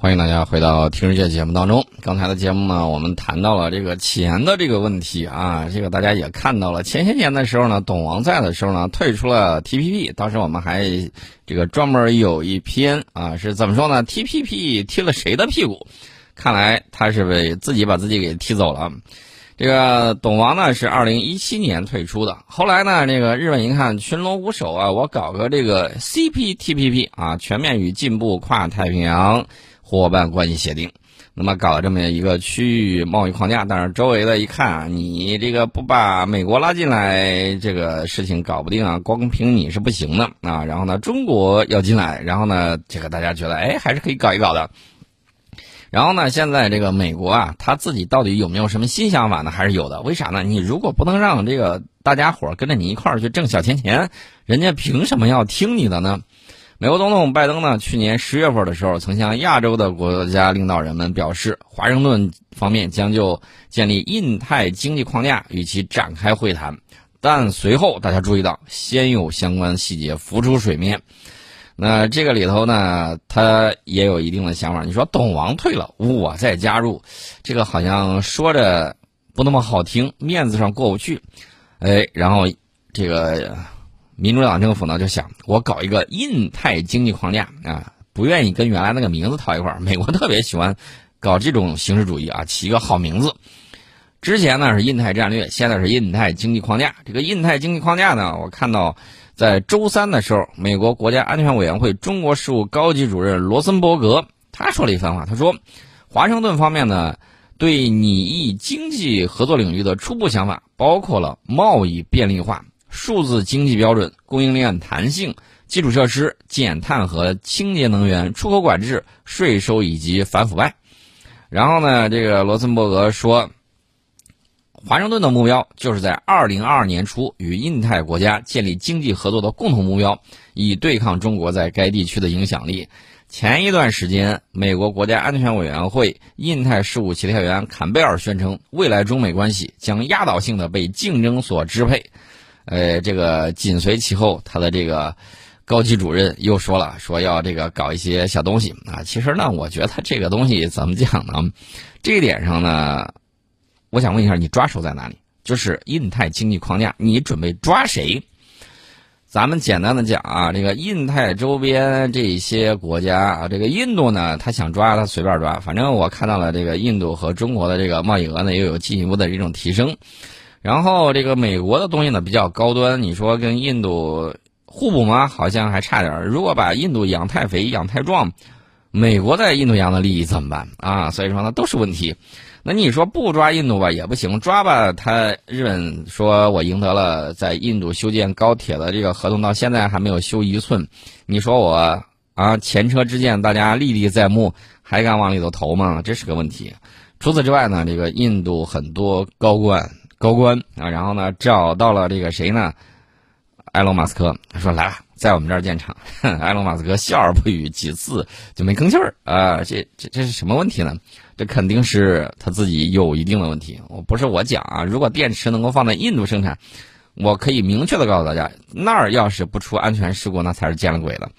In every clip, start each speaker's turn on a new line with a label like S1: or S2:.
S1: 欢迎大家回到听世界节目当中。刚才的节目呢，我们谈到了这个钱的这个问题啊，这个大家也看到了。前些年的时候呢，董王在的时候呢，退出了 TPP，当时我们还这个专门有一篇啊，是怎么说呢？TPP 踢了谁的屁股？看来他是被自己把自己给踢走了。这个董王呢是二零一七年退出的，后来呢，这个日本一看群龙无首啊，我搞个这个 CPTPP 啊，全面与进步跨太平洋。伙伴关系协定，那么搞了这么一个区域贸易框架，但是周围的一看啊，你这个不把美国拉进来，这个事情搞不定啊，光凭你是不行的啊。然后呢，中国要进来，然后呢，这个大家觉得哎，还是可以搞一搞的。然后呢，现在这个美国啊，他自己到底有没有什么新想法呢？还是有的。为啥呢？你如果不能让这个大家伙跟着你一块儿去挣小钱钱，人家凭什么要听你的呢？美国总统拜登呢，去年十月份的时候，曾向亚洲的国家领导人们表示，华盛顿方面将就建立印太经济框架与其展开会谈。但随后大家注意到，先有相关细节浮出水面。那这个里头呢，他也有一定的想法。你说董王退了，我再加入，这个好像说着不那么好听，面子上过不去。哎，然后这个。民主党政府呢就想，我搞一个印太经济框架啊，不愿意跟原来那个名字套一块儿。美国特别喜欢搞这种形式主义啊，起一个好名字。之前呢是印太战略，现在是印太经济框架。这个印太经济框架呢，我看到在周三的时候，美国国家安全委员会中国事务高级主任罗森伯格他说了一番话，他说，华盛顿方面呢对拟议经济合作领域的初步想法，包括了贸易便利化。数字经济标准、供应链弹性、基础设施、减碳和清洁能源、出口管制、税收以及反腐败。然后呢，这个罗森伯格说，华盛顿的目标就是在二零二二年初与印太国家建立经济合作的共同目标，以对抗中国在该地区的影响力。前一段时间，美国国家安全委员会印太事务协调员坎贝尔宣称，未来中美关系将压倒性的被竞争所支配。呃，这个紧随其后，他的这个高级主任又说了，说要这个搞一些小东西啊。其实呢，我觉得这个东西怎么讲呢？这一点上呢，我想问一下，你抓手在哪里？就是印太经济框架，你准备抓谁？咱们简单的讲啊，这个印太周边这些国家啊，这个印度呢，他想抓他随便抓，反正我看到了这个印度和中国的这个贸易额呢，又有进一步的这种提升。然后这个美国的东西呢比较高端，你说跟印度互补吗？好像还差点。如果把印度养太肥、养太壮，美国在印度洋的利益怎么办啊？所以说呢都是问题。那你说不抓印度吧也不行，抓吧他日本说我赢得了在印度修建高铁的这个合同，到现在还没有修一寸。你说我啊前车之鉴大家历历在目，还敢往里头投吗？这是个问题。除此之外呢，这个印度很多高官。高官啊，然后呢找到了这个谁呢？埃隆·马斯克他说：“来了，在我们这儿建厂。”埃隆·马斯克笑而不语，几次就没吭气儿啊！这这这是什么问题呢？这肯定是他自己有一定的问题。我不是我讲啊，如果电池能够放在印度生产，我可以明确的告诉大家，那儿要是不出安全事故，那才是见了鬼了。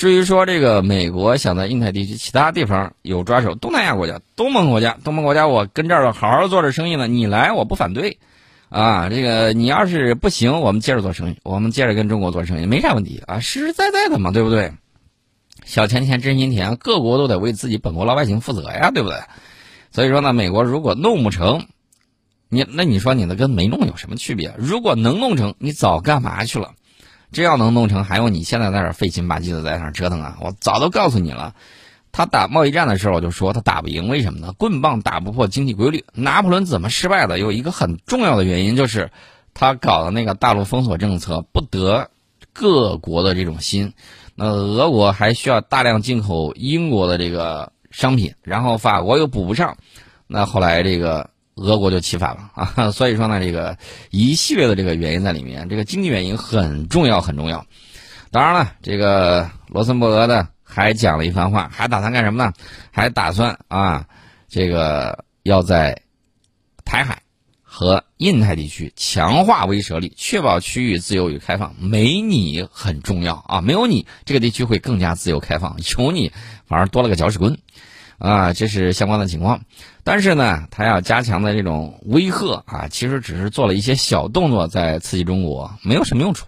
S1: 至于说这个美国想在印太地区其他地方有抓手，东南亚国家、东盟国家、东盟国家，我跟这儿好好做着生意呢，你来我不反对，啊，这个你要是不行，我们接着做生意，我们接着跟中国做生意，没啥问题啊，实实在在的嘛，对不对？小钱钱真心甜，各国都得为自己本国老百姓负责呀，对不对？所以说呢，美国如果弄不成，你那你说你的跟没弄有什么区别？如果能弄成，你早干嘛去了？这要能弄成，还用你现在在这费劲巴唧的在那折腾啊？我早都告诉你了，他打贸易战的时候我就说他打不赢，为什么呢？棍棒打不破经济规律。拿破仑怎么失败的？有一个很重要的原因就是，他搞的那个大陆封锁政策不得各国的这种心。那俄国还需要大量进口英国的这个商品，然后法国又补不上，那后来这个。俄国就起反了啊，所以说呢，这个一系列的这个原因在里面，这个经济原因很重要很重要。当然了，这个罗森伯格呢还讲了一番话，还打算干什么呢？还打算啊，这个要在台海和印太地区，强化威慑力，确保区域自由与开放。没你很重要啊，没有你，这个地区会更加自由开放；有你，反而多了个搅屎棍。啊，这是相关的情况。但是呢，他要加强的这种威吓啊，其实只是做了一些小动作，在刺激中国，没有什么用处。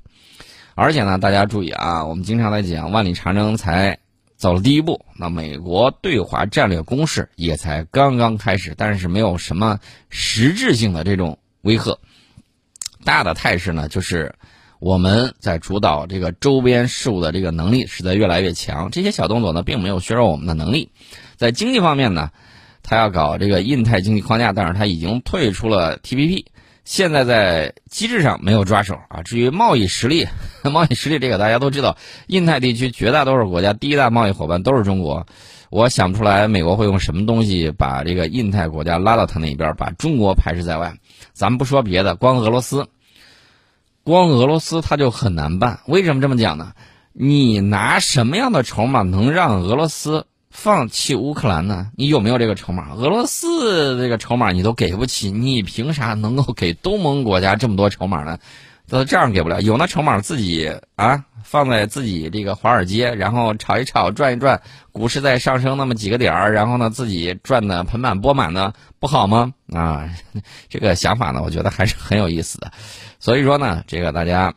S1: 而且呢，大家注意啊，我们经常在讲万里长征才走了第一步，那美国对华战略攻势也才刚刚开始，但是没有什么实质性的这种威吓。大的态势呢，就是我们在主导这个周边事务的这个能力是在越来越强。这些小动作呢，并没有削弱我们的能力。在经济方面呢，他要搞这个印太经济框架，但是他已经退出了 TPP，现在在机制上没有抓手啊。至于贸易实力，贸易实力这个大家都知道，印太地区绝大多数国家第一大贸易伙伴都是中国，我想不出来美国会用什么东西把这个印太国家拉到他那边，把中国排斥在外。咱们不说别的，光俄罗斯，光俄罗斯他就很难办。为什么这么讲呢？你拿什么样的筹码能让俄罗斯？放弃乌克兰呢？你有没有这个筹码？俄罗斯这个筹码你都给不起，你凭啥能够给东盟国家这么多筹码呢？都这样给不了，有那筹码自己啊放在自己这个华尔街，然后炒一炒，转一转，股市再上升那么几个点儿，然后呢自己赚的盆满钵满的，不好吗？啊，这个想法呢，我觉得还是很有意思的。所以说呢，这个大家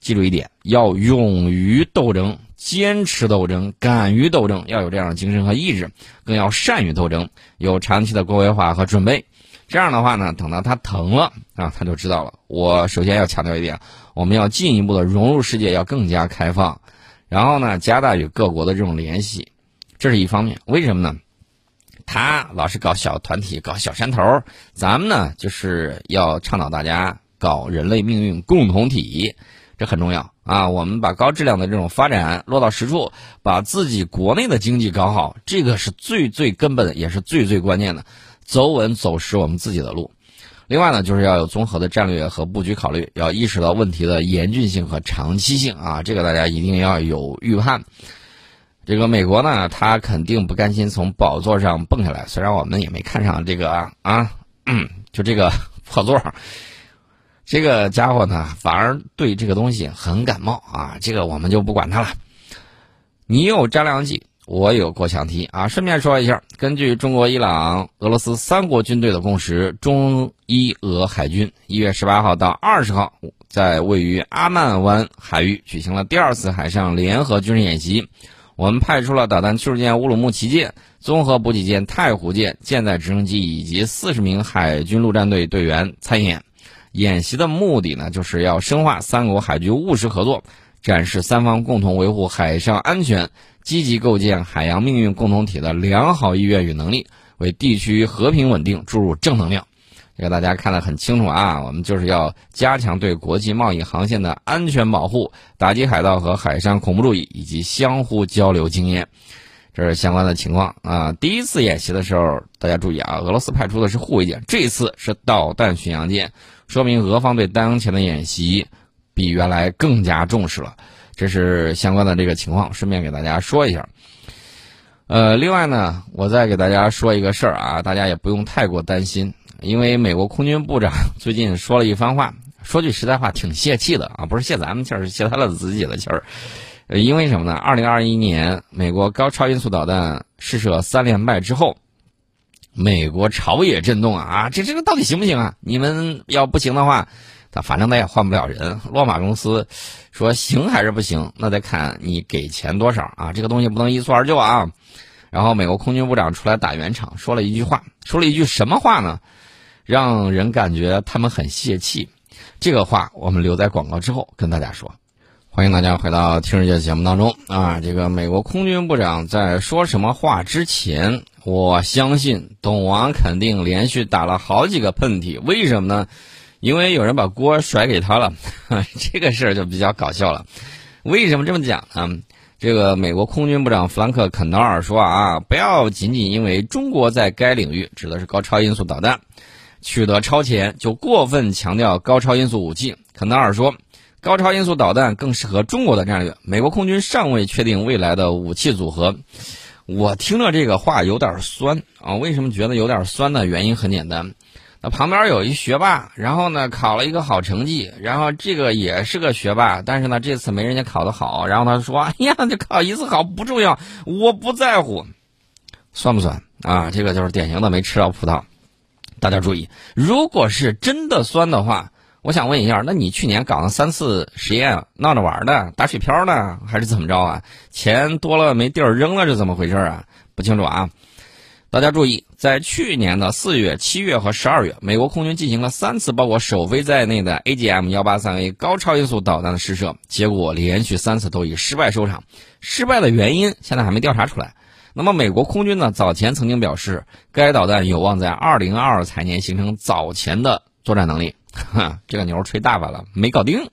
S1: 记住一点，要勇于斗争。坚持斗争，敢于斗争，要有这样的精神和意志，更要善于斗争，有长期的规划和准备。这样的话呢，等到他疼了啊，他就知道了。我首先要强调一点，我们要进一步的融入世界，要更加开放，然后呢，加大与各国的这种联系，这是一方面。为什么呢？他老是搞小团体，搞小山头，咱们呢就是要倡导大家搞人类命运共同体。这很重要啊！我们把高质量的这种发展落到实处，把自己国内的经济搞好，这个是最最根本，也是最最关键的，走稳走实我们自己的路。另外呢，就是要有综合的战略和布局考虑，要意识到问题的严峻性和长期性啊！这个大家一定要有预判。这个美国呢，他肯定不甘心从宝座上蹦下来，虽然我们也没看上这个啊，就这个 破座。这个家伙呢，反而对这个东西很感冒啊！这个我们就不管他了。你有张良计，我有过墙梯啊！顺便说一下，根据中国、伊朗、俄罗斯三国军队的共识，中伊俄海军一月十八号到二十号，在位于阿曼湾海域举行了第二次海上联合军事演习。我们派出了导弹驱逐舰乌鲁木齐舰、综合补给舰太湖舰、舰载直升机以及四十名海军陆战队队员参演。演习的目的呢，就是要深化三国海军务实合作，展示三方共同维护海上安全、积极构建海洋命运共同体的良好意愿与能力，为地区和平稳定注入正能量。这个大家看得很清楚啊，我们就是要加强对国际贸易航线的安全保护，打击海盗和海上恐怖主义，以及相互交流经验。这是相关的情况啊。第一次演习的时候，大家注意啊，俄罗斯派出的是护卫舰，这次是导弹巡洋舰。说明俄方对当前的演习比原来更加重视了，这是相关的这个情况，顺便给大家说一下。呃，另外呢，我再给大家说一个事儿啊，大家也不用太过担心，因为美国空军部长 最近说了一番话，说句实在话，挺泄气的啊，不是泄咱们气儿，是泄他的自己的气儿。因为什么呢？二零二一年美国高超音速导弹试射三连败之后。美国朝野震动啊啊！这这个到底行不行啊？你们要不行的话，他反正他也换不了人。洛马公司说行还是不行，那得看你给钱多少啊！这个东西不能一蹴而就啊。然后美国空军部长出来打圆场，说了一句话，说了一句什么话呢？让人感觉他们很泄气。这个话我们留在广告之后跟大家说。欢迎大家回到听世界节目当中啊！这个美国空军部长在说什么话之前？我相信董王肯定连续打了好几个喷嚏，为什么呢？因为有人把锅甩给他了，这个事儿就比较搞笑了。为什么这么讲呢？这个美国空军部长弗兰克·肯德尔说啊，不要仅仅因为中国在该领域指的是高超音速导弹取得超前，就过分强调高超音速武器。肯德尔说，高超音速导弹更适合中国的战略，美国空军尚未确定未来的武器组合。我听着这个话有点酸啊！为什么觉得有点酸呢？原因很简单，那旁边有一学霸，然后呢考了一个好成绩，然后这个也是个学霸，但是呢这次没人家考得好，然后他说：“哎呀，这考一次好不重要，我不在乎，算不算啊？”这个就是典型的没吃到葡萄。大家注意，如果是真的酸的话，我想问一下，那你去年搞了三次实验，闹着玩的，打水漂呢，还是怎么着啊？钱多了没地儿扔了，是怎么回事啊？不清楚啊。大家注意，在去年的四月、七月和十二月，美国空军进行了三次包括首飞在内的 AGM-183A 高超音速导弹的试射，结果连续三次都以失败收场。失败的原因现在还没调查出来。那么，美国空军呢？早前曾经表示，该导弹有望在2022财年形成早前的作战能力。哈，这个牛吹大发了，没搞定。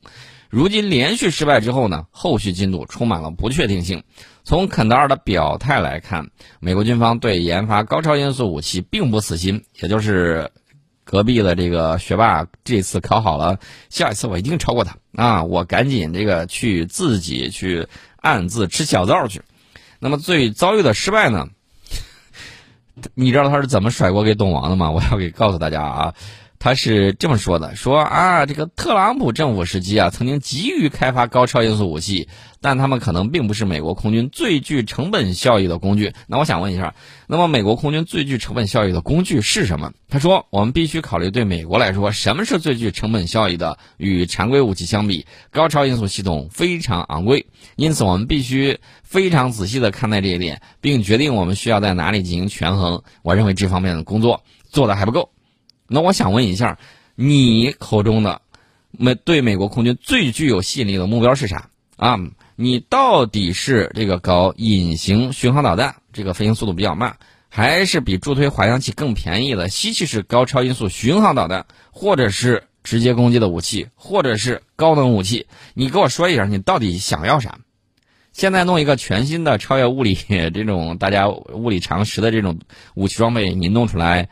S1: 如今连续失败之后呢，后续进度充满了不确定性。从肯德尔的表态来看，美国军方对研发高超音速武器并不死心，也就是隔壁的这个学霸这次考好了，下一次我一定超过他啊！我赶紧这个去自己去暗自吃小灶去。那么最遭遇的失败呢？你知道他是怎么甩锅给董王的吗？我要给告诉大家啊。他是这么说的：说啊，这个特朗普政府时期啊，曾经急于开发高超音速武器，但他们可能并不是美国空军最具成本效益的工具。那我想问一下，那么美国空军最具成本效益的工具是什么？他说，我们必须考虑对美国来说，什么是最具成本效益的？与常规武器相比，高超音速系统非常昂贵，因此我们必须非常仔细地看待这一点，并决定我们需要在哪里进行权衡。我认为这方面的工作做的还不够。那我想问一下，你口中的美对美国空军最具有吸引力的目标是啥啊？你到底是这个搞隐形巡航导弹，这个飞行速度比较慢，还是比助推滑翔器更便宜的吸气式高超音速巡航导弹，或者是直接攻击的武器，或者是高能武器？你给我说一下，你到底想要啥？现在弄一个全新的超越物理 这种大家物理常识的这种武器装备，你弄出来？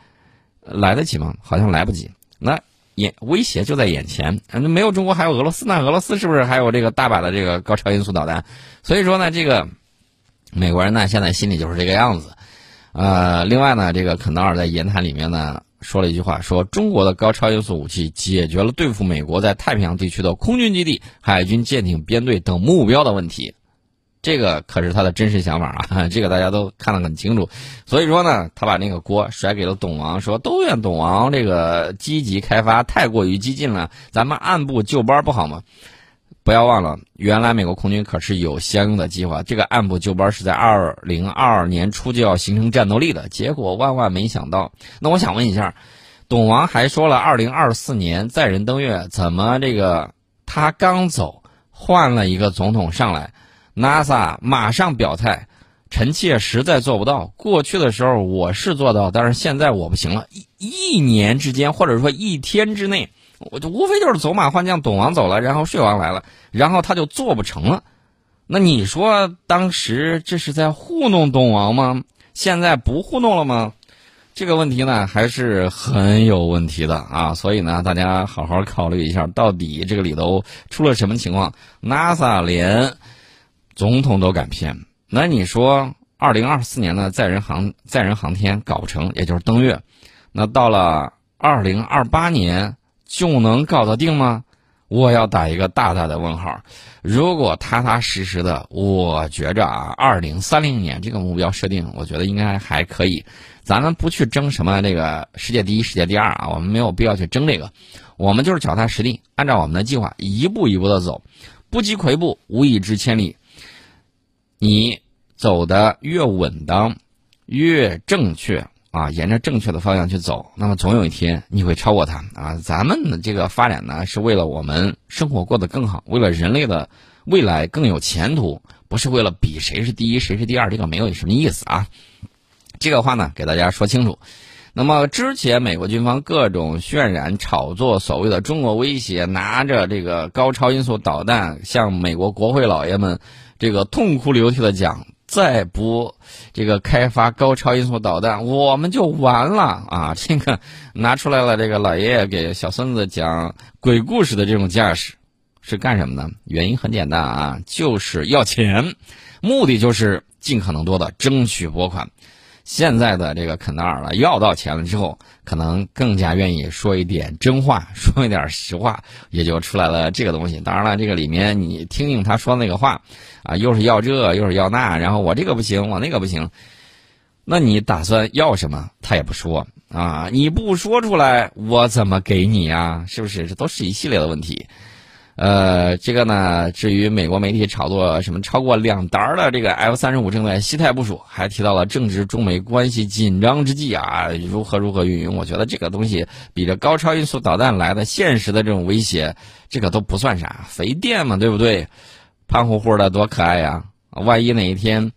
S1: 来得及吗？好像来不及。那眼威胁就在眼前，那没有中国还有俄罗斯呢？俄罗斯是不是还有这个大把的这个高超音速导弹？所以说呢，这个美国人呢现在心里就是这个样子。呃，另外呢，这个肯德尔在言谈里面呢说了一句话，说中国的高超音速武器解决了对付美国在太平洋地区的空军基地、海军舰艇编队等目标的问题。这个可是他的真实想法啊，这个大家都看得很清楚，所以说呢，他把那个锅甩给了董王，说都怨董王这个积极开发太过于激进了，咱们按部就班不好吗？不要忘了，原来美国空军可是有相应的计划，这个按部就班是在二零二二年初就要形成战斗力的，结果万万没想到。那我想问一下，董王还说了二零二四年载人登月，怎么这个他刚走，换了一个总统上来？NASA 马上表态，臣妾实在做不到。过去的时候我是做到，但是现在我不行了。一一年之间，或者说一天之内，我就无非就是走马换将，董王走了，然后税王来了，然后他就做不成了。那你说当时这是在糊弄董王吗？现在不糊弄了吗？这个问题呢还是很有问题的啊！所以呢，大家好好考虑一下，到底这个里头出了什么情况？NASA 连。总统都敢骗，那你说二零二四年的载人航载人航天搞不成，也就是登月，那到了二零二八年就能搞得定吗？我要打一个大大的问号。如果踏踏实实的，我觉着啊，二零三零年这个目标设定，我觉得应该还可以。咱们不去争什么这个世界第一、世界第二啊，我们没有必要去争这个，我们就是脚踏实地，按照我们的计划一步一步的走，不积跬步，无以至千里。你走的越稳当，越正确啊，沿着正确的方向去走，那么总有一天你会超过他啊！咱们的这个发展呢，是为了我们生活过得更好，为了人类的未来更有前途，不是为了比谁是第一谁是第二，这个没有什么意思啊！这个话呢，给大家说清楚。那么之前美国军方各种渲染炒作所谓的中国威胁，拿着这个高超音速导弹向美国国会老爷们。这个痛哭流涕的讲，再不这个开发高超音速导弹，我们就完了啊！这个拿出来了，这个老爷爷给小孙子讲鬼故事的这种架势，是干什么呢？原因很简单啊，就是要钱，目的就是尽可能多的争取拨款。现在的这个肯达尔了，要到钱了之后，可能更加愿意说一点真话，说一点实话，也就出来了这个东西。当然了，这个里面你听听他说那个话，啊，又是要这，又是要那，然后我这个不行，我那个不行，那你打算要什么？他也不说啊，你不说出来，我怎么给你呀？是不是？这都是一系列的问题。呃，这个呢，至于美国媒体炒作什么超过两沓的这个 F 三十五正在西太部署，还提到了正值中美关系紧张之际啊，如何如何运用？我觉得这个东西比这高超音速导弹来的现实的这种威胁，这个都不算啥，肥电嘛，对不对？胖乎乎的多可爱呀！万一哪一天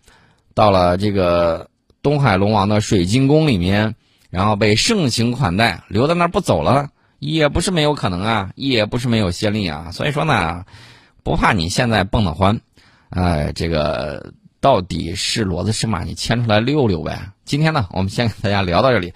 S1: 到了这个东海龙王的水晶宫里面，然后被盛情款待，留在那儿不走了。也不是没有可能啊，也不是没有先例啊，所以说呢，不怕你现在蹦得欢，哎，这个到底是骡子是马，你牵出来溜溜呗。今天呢，我们先给大家聊到这里。